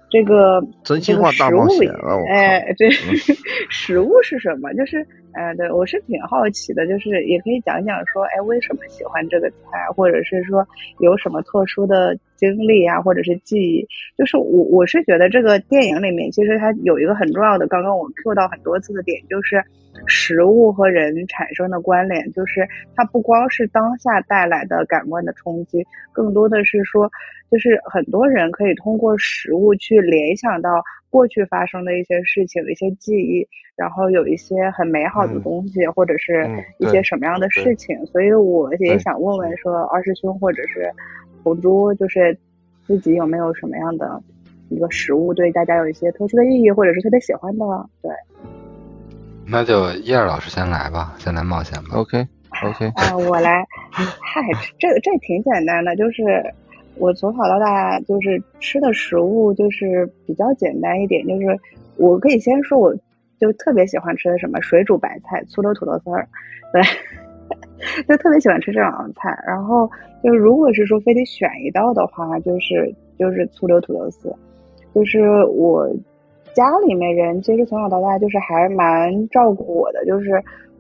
这个真心话大冒险哎，这 食物是什么？就是。嗯，对，我是挺好奇的，就是也可以讲讲说，哎，为什么喜欢这个菜，或者是说有什么特殊的经历啊，或者是记忆。就是我我是觉得这个电影里面其实它有一个很重要的，刚刚我们 Q 到很多次的点，就是食物和人产生的关联，就是它不光是当下带来的感官的冲击，更多的是说，就是很多人可以通过食物去联想到。过去发生的一些事情、一些记忆，然后有一些很美好的东西，或者是一些什么样的事情，所以我也想问问说，二师兄或者是红珠，就是自己有没有什么样的一个食物对大家有一些特殊的意义，或者是特别喜欢的？对，那就叶儿老师先来吧，先来冒险吧。OK OK，啊，我来。嗨，这这挺简单的，就是。我从小到大就是吃的食物就是比较简单一点，就是我可以先说，我就特别喜欢吃的什么水煮白菜、醋溜土豆丝儿，对，就特别喜欢吃这两道菜。然后就如果是说非得选一道的话，就是就是醋溜土豆丝，就是我家里面人其实从小到大就是还蛮照顾我的，就是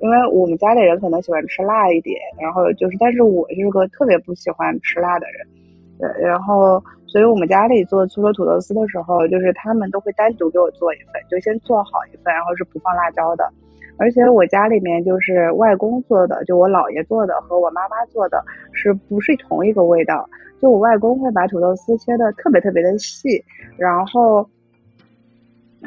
因为我们家里人可能喜欢吃辣一点，然后就是但是我是个特别不喜欢吃辣的人。对，然后，所以我们家里做醋溜土豆丝的时候，就是他们都会单独给我做一份，就先做好一份，然后是不放辣椒的。而且我家里面就是外公做的，就我姥爷做的和我妈妈做的是不是同一个味道？就我外公会把土豆丝切的特别特别的细，然后。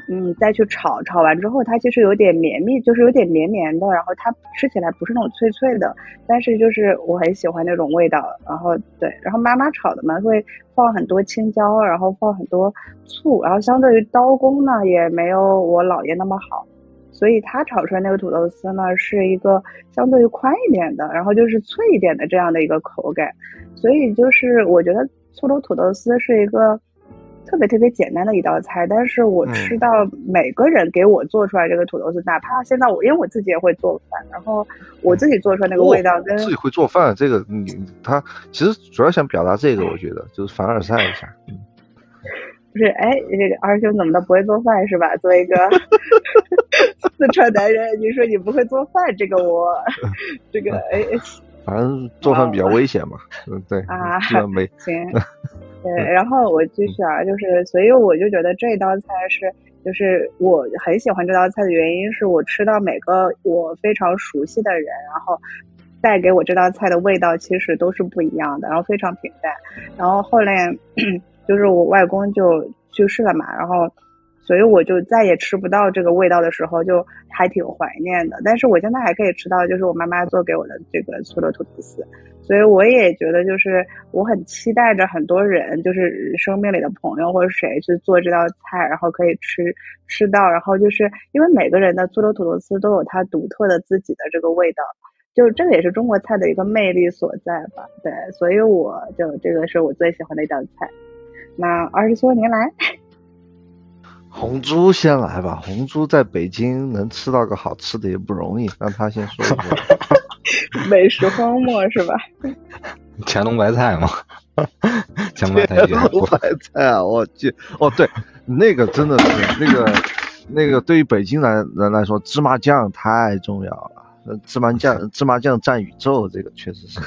嗯，再去炒，炒完之后它其实有点绵密，就是有点绵绵的，然后它吃起来不是那种脆脆的，但是就是我很喜欢那种味道。然后对，然后妈妈炒的嘛会放很多青椒，然后放很多醋，然后相对于刀工呢也没有我姥爷那么好，所以他炒出来那个土豆丝呢是一个相对于宽一点的，然后就是脆一点的这样的一个口感。所以就是我觉得醋溜土豆丝是一个。特别特别简单的一道菜，但是我吃到每个人给我做出来这个土豆丝，哪怕现在我因为我自己也会做饭，然后我自己做出来那个味道跟自己会做饭，这个你他其实主要想表达这个，我觉得就是凡尔赛一下，嗯，不是，哎，这个二兄怎么的不会做饭是吧？作为一个 四川男人，你说你不会做饭，这个我 这个哎，反正做饭比较危险嘛，嗯，对啊，没行。对，然后我继续啊，就是，所以我就觉得这道菜是，就是我很喜欢这道菜的原因，是我吃到每个我非常熟悉的人，然后带给我这道菜的味道其实都是不一样的，然后非常平淡。然后后来 就是我外公就去世了嘛，然后所以我就再也吃不到这个味道的时候，就还挺怀念的。但是我现在还可以吃到，就是我妈妈做给我的这个醋溜土豆丝。所以我也觉得，就是我很期待着很多人，就是生命里的朋友或者谁去做这道菜，然后可以吃吃到，然后就是因为每个人的醋溜土豆丝都有它独特的自己的这个味道，就这个也是中国菜的一个魅力所在吧。对，所以我就这个是我最喜欢的一道菜。那二师兄您来，红猪先来吧。红猪在北京能吃到个好吃的也不容易，让他先说一说。美食荒漠是吧？乾隆白菜嘛？乾隆白菜，乾隆白菜啊！我去，哦，对，那个真的是那个那个，对于北京来人来说，芝麻酱太重要了。芝麻酱，芝麻酱占宇宙，这个确实是，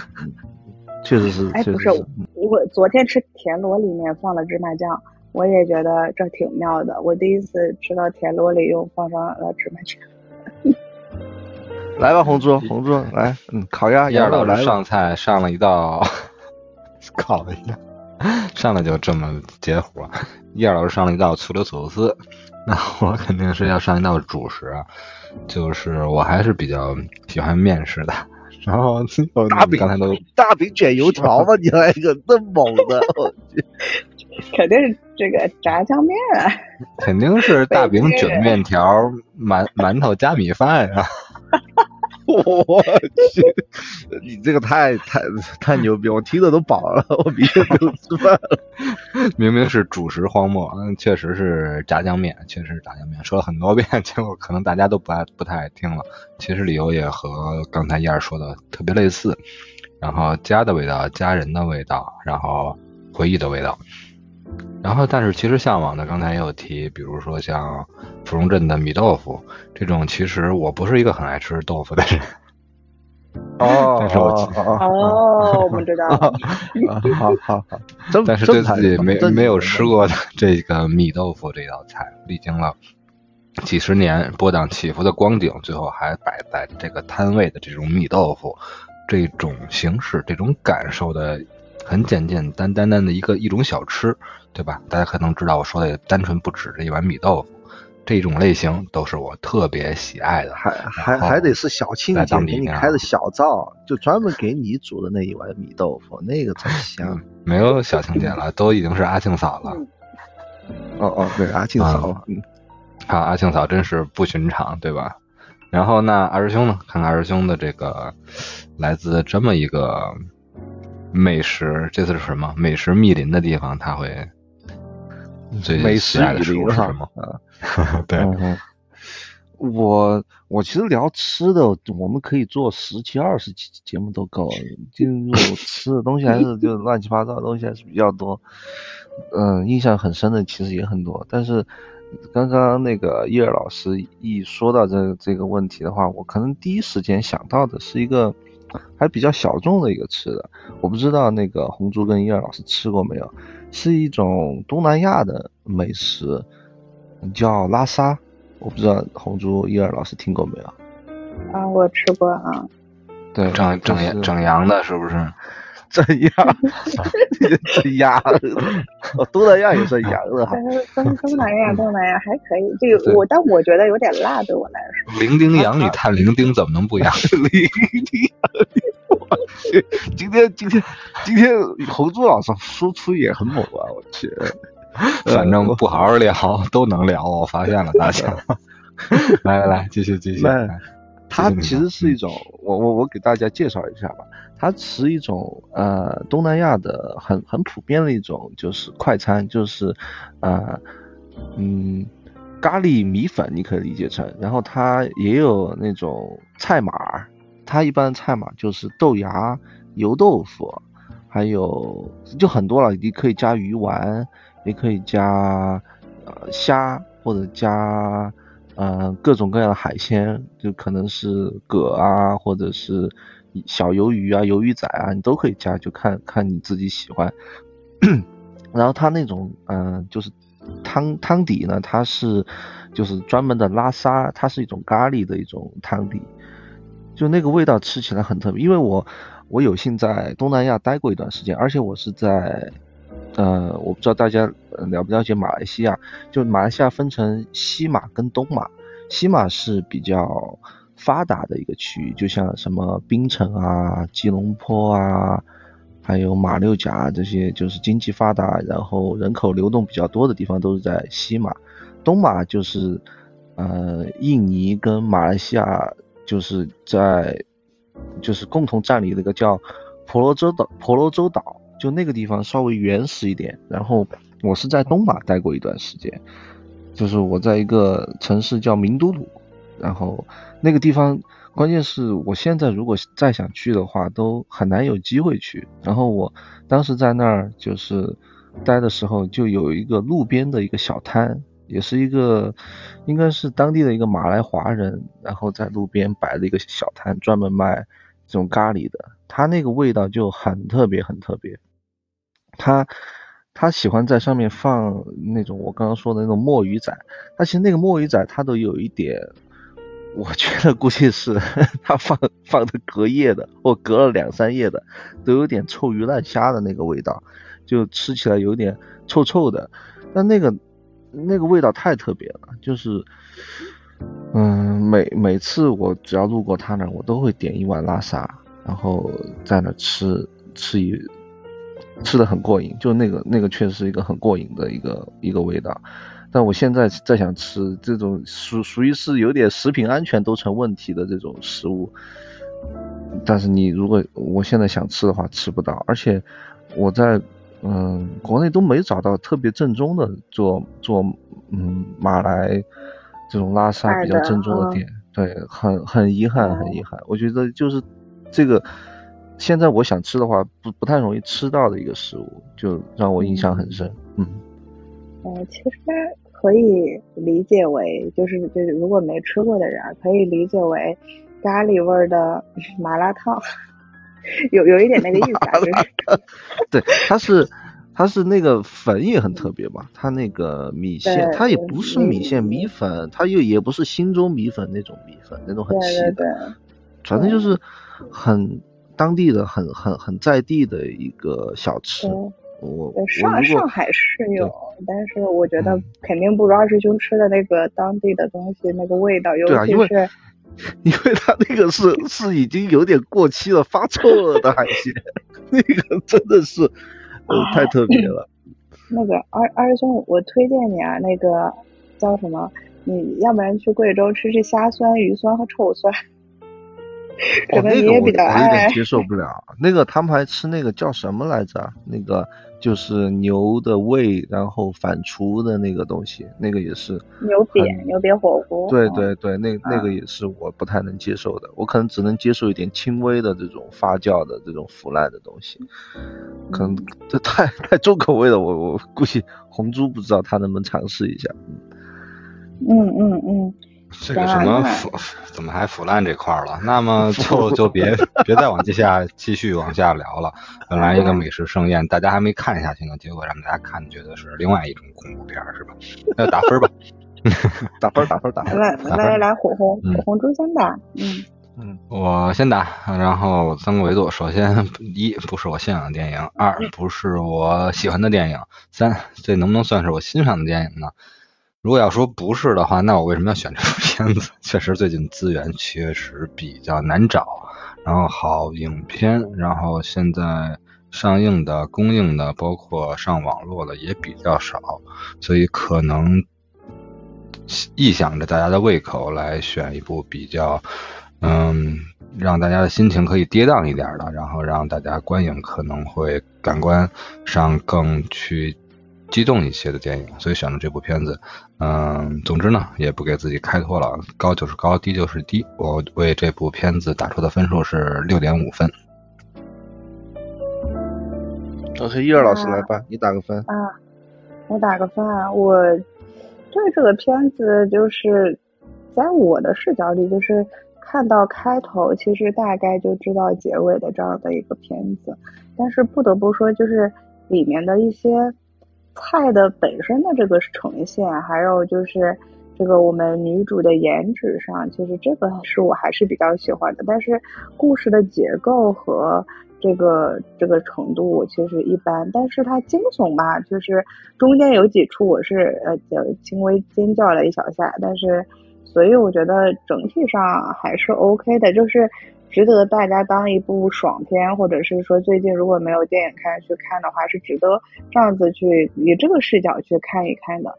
确实是。哎，不是，我昨天吃田螺里面放了芝麻酱，我也觉得这挺妙的。我第一次吃到田螺里又放上了芝麻酱。来吧，红猪，红猪，来，嗯，烤鸭，燕老师上菜上了一道，烤一下，上来就这么结活。燕老师上了一道醋溜土豆丝，那我肯定是要上一道主食，就是我还是比较喜欢面食的。然后大饼，刚才都大饼卷油条吗？你来一个这么猛的，我去，肯定是这个炸酱面啊，肯定是大饼卷面条，馒馒头加米饭啊。我去，你这个太太太牛逼，我听着都饱了，我明天都吃饭了。明明是主食荒漠，嗯，确实是炸酱面，确实是炸酱面，说了很多遍，结果可能大家都不爱不太爱听了。其实理由也和刚才燕儿说的特别类似，然后家的味道，家人的味道，然后回忆的味道。然后，但是其实向往的，刚才也有提，比如说像芙蓉镇的米豆腐这种，其实我不是一个很爱吃豆腐的人。哦，但是我哦，我们知道。好好好，但是对自己没没有吃过的 这个米豆腐这道菜，历经了几十年波荡起伏的光景，最后还摆在这个摊位的这种米豆腐，这种形式、这种感受的。很简简单单单的一个一种小吃，对吧？大家可能知道我说的单纯不止这一碗米豆腐，这种类型都是我特别喜爱的。还还还得是小庆姐给你开的小灶，就专门给你煮的那一碗米豆腐，那个才 香。没有小庆姐了，都已经是阿庆嫂了。哦哦，对，阿庆嫂。嗯，看阿庆嫂真是不寻常，对吧？然后那二师兄呢？看看二师兄的这个来自这么一个。美食，这次是什么美食密林的地方？他会最美食喜爱的食雨林哈物是什么？啊，对，我我其实聊吃的，我们可以做十期、二十期节目都够。进入 吃的东西还是就乱七八糟的东西还是比较多。嗯，印象很深的其实也很多，但是刚刚那个叶儿老师一说到这这个问题的话，我可能第一时间想到的是一个还比较小众的一个吃的，我不知道那个红猪跟叶儿老师吃过没有，是一种东南亚的美食，叫拉沙。我不知道红猪伊尔老师听过没有？啊，我吃过啊。对，整整整羊的，是不是？整 鸭，整鸭，哦，东南亚也算羊的哈。东南亚，东南亚还可以。这个我，但我觉得有点辣，对我来说。零丁洋里探零丁，怎么能不养？今天今天今天红猪老师输出也很猛啊！我去，反正不好好聊都能聊，我发现了，大家。来来来，继续继续。它其实是一种，我我我给大家介绍一下吧。它是一种呃东南亚的很很普遍的一种就是快餐，就是呃嗯咖喱米粉，你可以理解成，然后它也有那种菜码，它一般菜码就是豆芽、油豆腐，还有就很多了，你可以加鱼丸，也可以加呃虾或者加。呃，各种各样的海鲜，就可能是蛤啊，或者是小鱿鱼啊、鱿鱼仔啊，你都可以加，就看看你自己喜欢。然后它那种，嗯、就是汤汤底呢，它是就是专门的拉沙，它是一种咖喱的一种汤底，就那个味道吃起来很特别。因为我我有幸在东南亚待过一段时间，而且我是在。呃，我不知道大家了不了解马来西亚，就马来西亚分成西马跟东马，西马是比较发达的一个区域，就像什么槟城啊、吉隆坡啊，还有马六甲这些，就是经济发达，然后人口流动比较多的地方都是在西马，东马就是呃印尼跟马来西亚就是在就是共同占领那个叫婆罗洲岛，婆罗洲岛。就那个地方稍微原始一点，然后我是在东马待过一段时间，就是我在一个城市叫明都鲁，然后那个地方，关键是我现在如果再想去的话，都很难有机会去。然后我当时在那儿就是待的时候，就有一个路边的一个小摊，也是一个应该是当地的一个马来华人，然后在路边摆了一个小摊，专门卖这种咖喱的，他那个味道就很特别，很特别。他他喜欢在上面放那种我刚刚说的那种墨鱼仔，他其实那个墨鱼仔他都有一点，我觉得估计是 他放放的隔夜的，或隔了两三夜的，都有点臭鱼烂虾的那个味道，就吃起来有点臭臭的。但那个那个味道太特别了，就是嗯，每每次我只要路过他那，我都会点一碗拉萨，然后在那吃吃一。吃的很过瘾，就那个那个确实是一个很过瘾的一个一个味道，但我现在再想吃这种属属于是有点食品安全都成问题的这种食物，但是你如果我现在想吃的话吃不到，而且我在嗯国内都没找到特别正宗的做做嗯马来这种拉萨比较正宗的店，对，很很遗憾很遗憾，我觉得就是这个。现在我想吃的话，不不太容易吃到的一个食物，就让我印象很深。嗯，呃，其实可以理解为，就是就是，如果没吃过的人，可以理解为咖喱味儿的麻辣烫，有有一点那个意思啊，就是。对，它是它是那个粉也很特别嘛，它那个米线，它也不是米线米粉，它又也不是新中米粉那种米粉，那种很细的，反正就是很。当地的很很很在地的一个小吃，我上上海是有，但是我觉得肯定不如二师兄吃的那个当地的东西那个味道，尤其是因为他那个是是已经有点过期了、发臭了的海鲜，那个真的是呃太特别了。那个二二师兄，我推荐你啊，那个叫什么？你要不然去贵州吃吃虾酸、鱼酸和臭酸。哦，可能那个我你也比较我有点接受不了。那个他们还吃那个叫什么来着？那个就是牛的胃，然后反刍的那个东西，那个也是。牛瘪牛瘪火锅。对嗯对对，那那个也是我不太能接受的，我可能只能接受一点轻微的这种发酵的这种腐烂的东西，可能 这太太重口味了，我我估计红猪不知道他能不能尝试一下。嗯嗯嗯，这个什么腐怎么还腐烂这块儿了？那么 就就别别再往下继续往下聊了。本来一个美食盛宴，大家还没看下去呢，结果让大家看觉得是另外一种恐怖片，是吧？那打分吧。打分打分打分，来来来来，火红嗯火红猪先吧。嗯嗯我先打，然后三个维度。首先，一不是我欣赏的电影，二不是我喜欢的电影，三这能不能算是我欣赏的电影呢？如果要说不是的话，那我为什么要选这部片子？确实最近资源确实比较难找，然后好影片，然后现在上映的、公映的，包括上网络的也比较少，所以可能臆想着大家的胃口来选一部比较，嗯，让大家的心情可以跌宕一点的，然后让大家观影可能会感官上更去激动一些的电影，所以选了这部片子。嗯，总之呢，也不给自己开脱了，高就是高，低就是低。我为这部片子打出的分数是六点五分。OK，叶儿老师来吧，你打个分。啊，我打个分啊，我对这个片子就是在我的视角里，就是看到开头，其实大概就知道结尾的这样的一个片子。但是不得不说，就是里面的一些菜的本身的这个呈现，还有就是这个我们女主的颜值上，其实这个是我还是比较喜欢的。但是故事的结构和这个这个程度其实一般，但是它惊悚吧，就是中间有几处我是呃就轻微尖叫了一小下，但是所以我觉得整体上还是 OK 的，就是值得大家当一部爽片，或者是说最近如果没有电影看去看的话，是值得这样子去以这个视角去看一看的。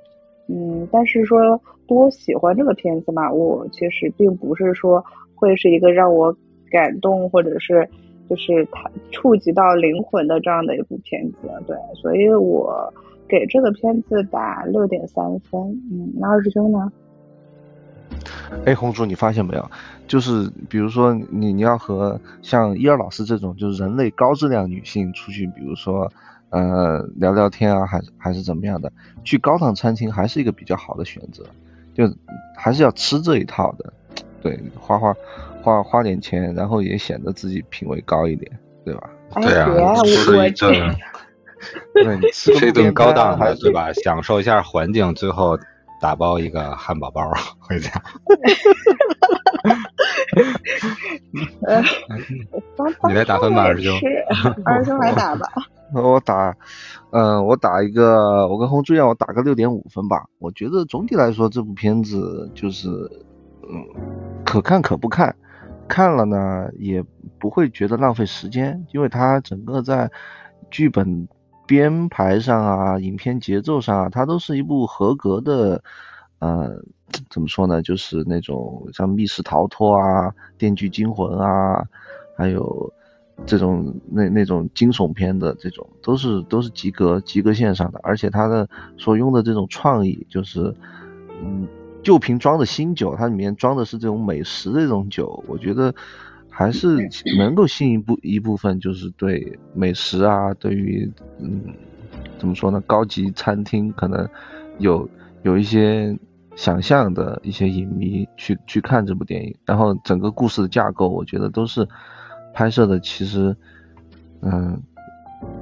嗯，但是说多喜欢这个片子嘛，我其实并不是说会是一个让我感动或者是就是它触及到灵魂的这样的一部片子，对，所以我给这个片子打六点三分。嗯，那二师兄呢？哎，红叔，你发现没有？就是比如说你你要和像伊尔老师这种就是人类高质量女性出去，比如说呃聊聊天啊，还是还是怎么样的，去高档餐厅还是一个比较好的选择，就还是要吃这一套的，对，花花花花点钱，然后也显得自己品味高一点，对吧？哎，对啊别，我吃一我这顿对，吃一顿高档的，对吧？享受一下环境，最后打包一个汉堡包回家。呃，你来打分吧二师兄，二师兄来打吧。我打，呃、我打一个，我跟红猪一样，我打个六点五分吧。我觉得总体来说，这部片子就是，嗯，可看可不看，看了呢也不会觉得浪费时间，因为它整个在剧本编排上啊、影片节奏上啊，它都是一部合格的，呃，怎么说呢，就是那种像密室逃脱啊、电锯惊魂啊，还有。这种那那种惊悚片的这种都是都是及格及格线上的，而且它的所用的这种创意就是，嗯，旧瓶装的新酒，它里面装的是这种美食的这种酒，我觉得还是能够吸引一部一部分就是对美食啊，对于嗯怎么说呢，高级餐厅可能有有一些想象的一些影迷去去看这部电影，然后整个故事的架构，我觉得都是。拍摄的其实，嗯，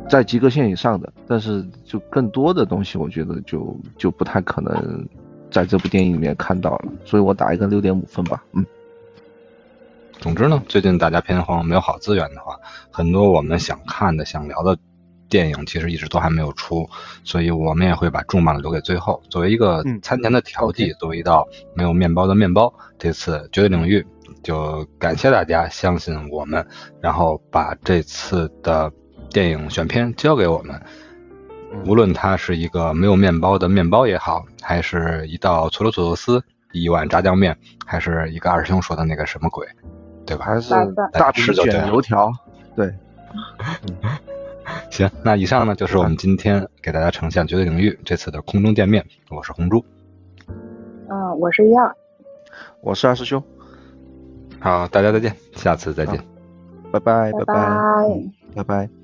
在及格线以上的，但是就更多的东西，我觉得就就不太可能在这部电影里面看到了，所以我打一个六点五分吧，嗯。总之呢，最近大家偏荒，没有好资源的话，很多我们想看的、想聊的电影，其实一直都还没有出，所以我们也会把重磅留给最后，作为一个嗯餐前的调剂作为一道没有面包的面包。这次绝对领域就感谢大家相信我们，然后把这次的电影选片交给我们。无论它是一个没有面包的面包也好，还是一道搓罗索罗斯、一碗炸酱面，还是一个二师兄说的那个什么鬼，对吧？还是大饼吃就对了卷油条，对，行，那以上呢就是我们今天给大家呈现绝对领域这次的空中见面，我是红猪。嗯，我是一二，我是二师兄，好，大家再见，下次再见。拜拜拜拜拜拜拜。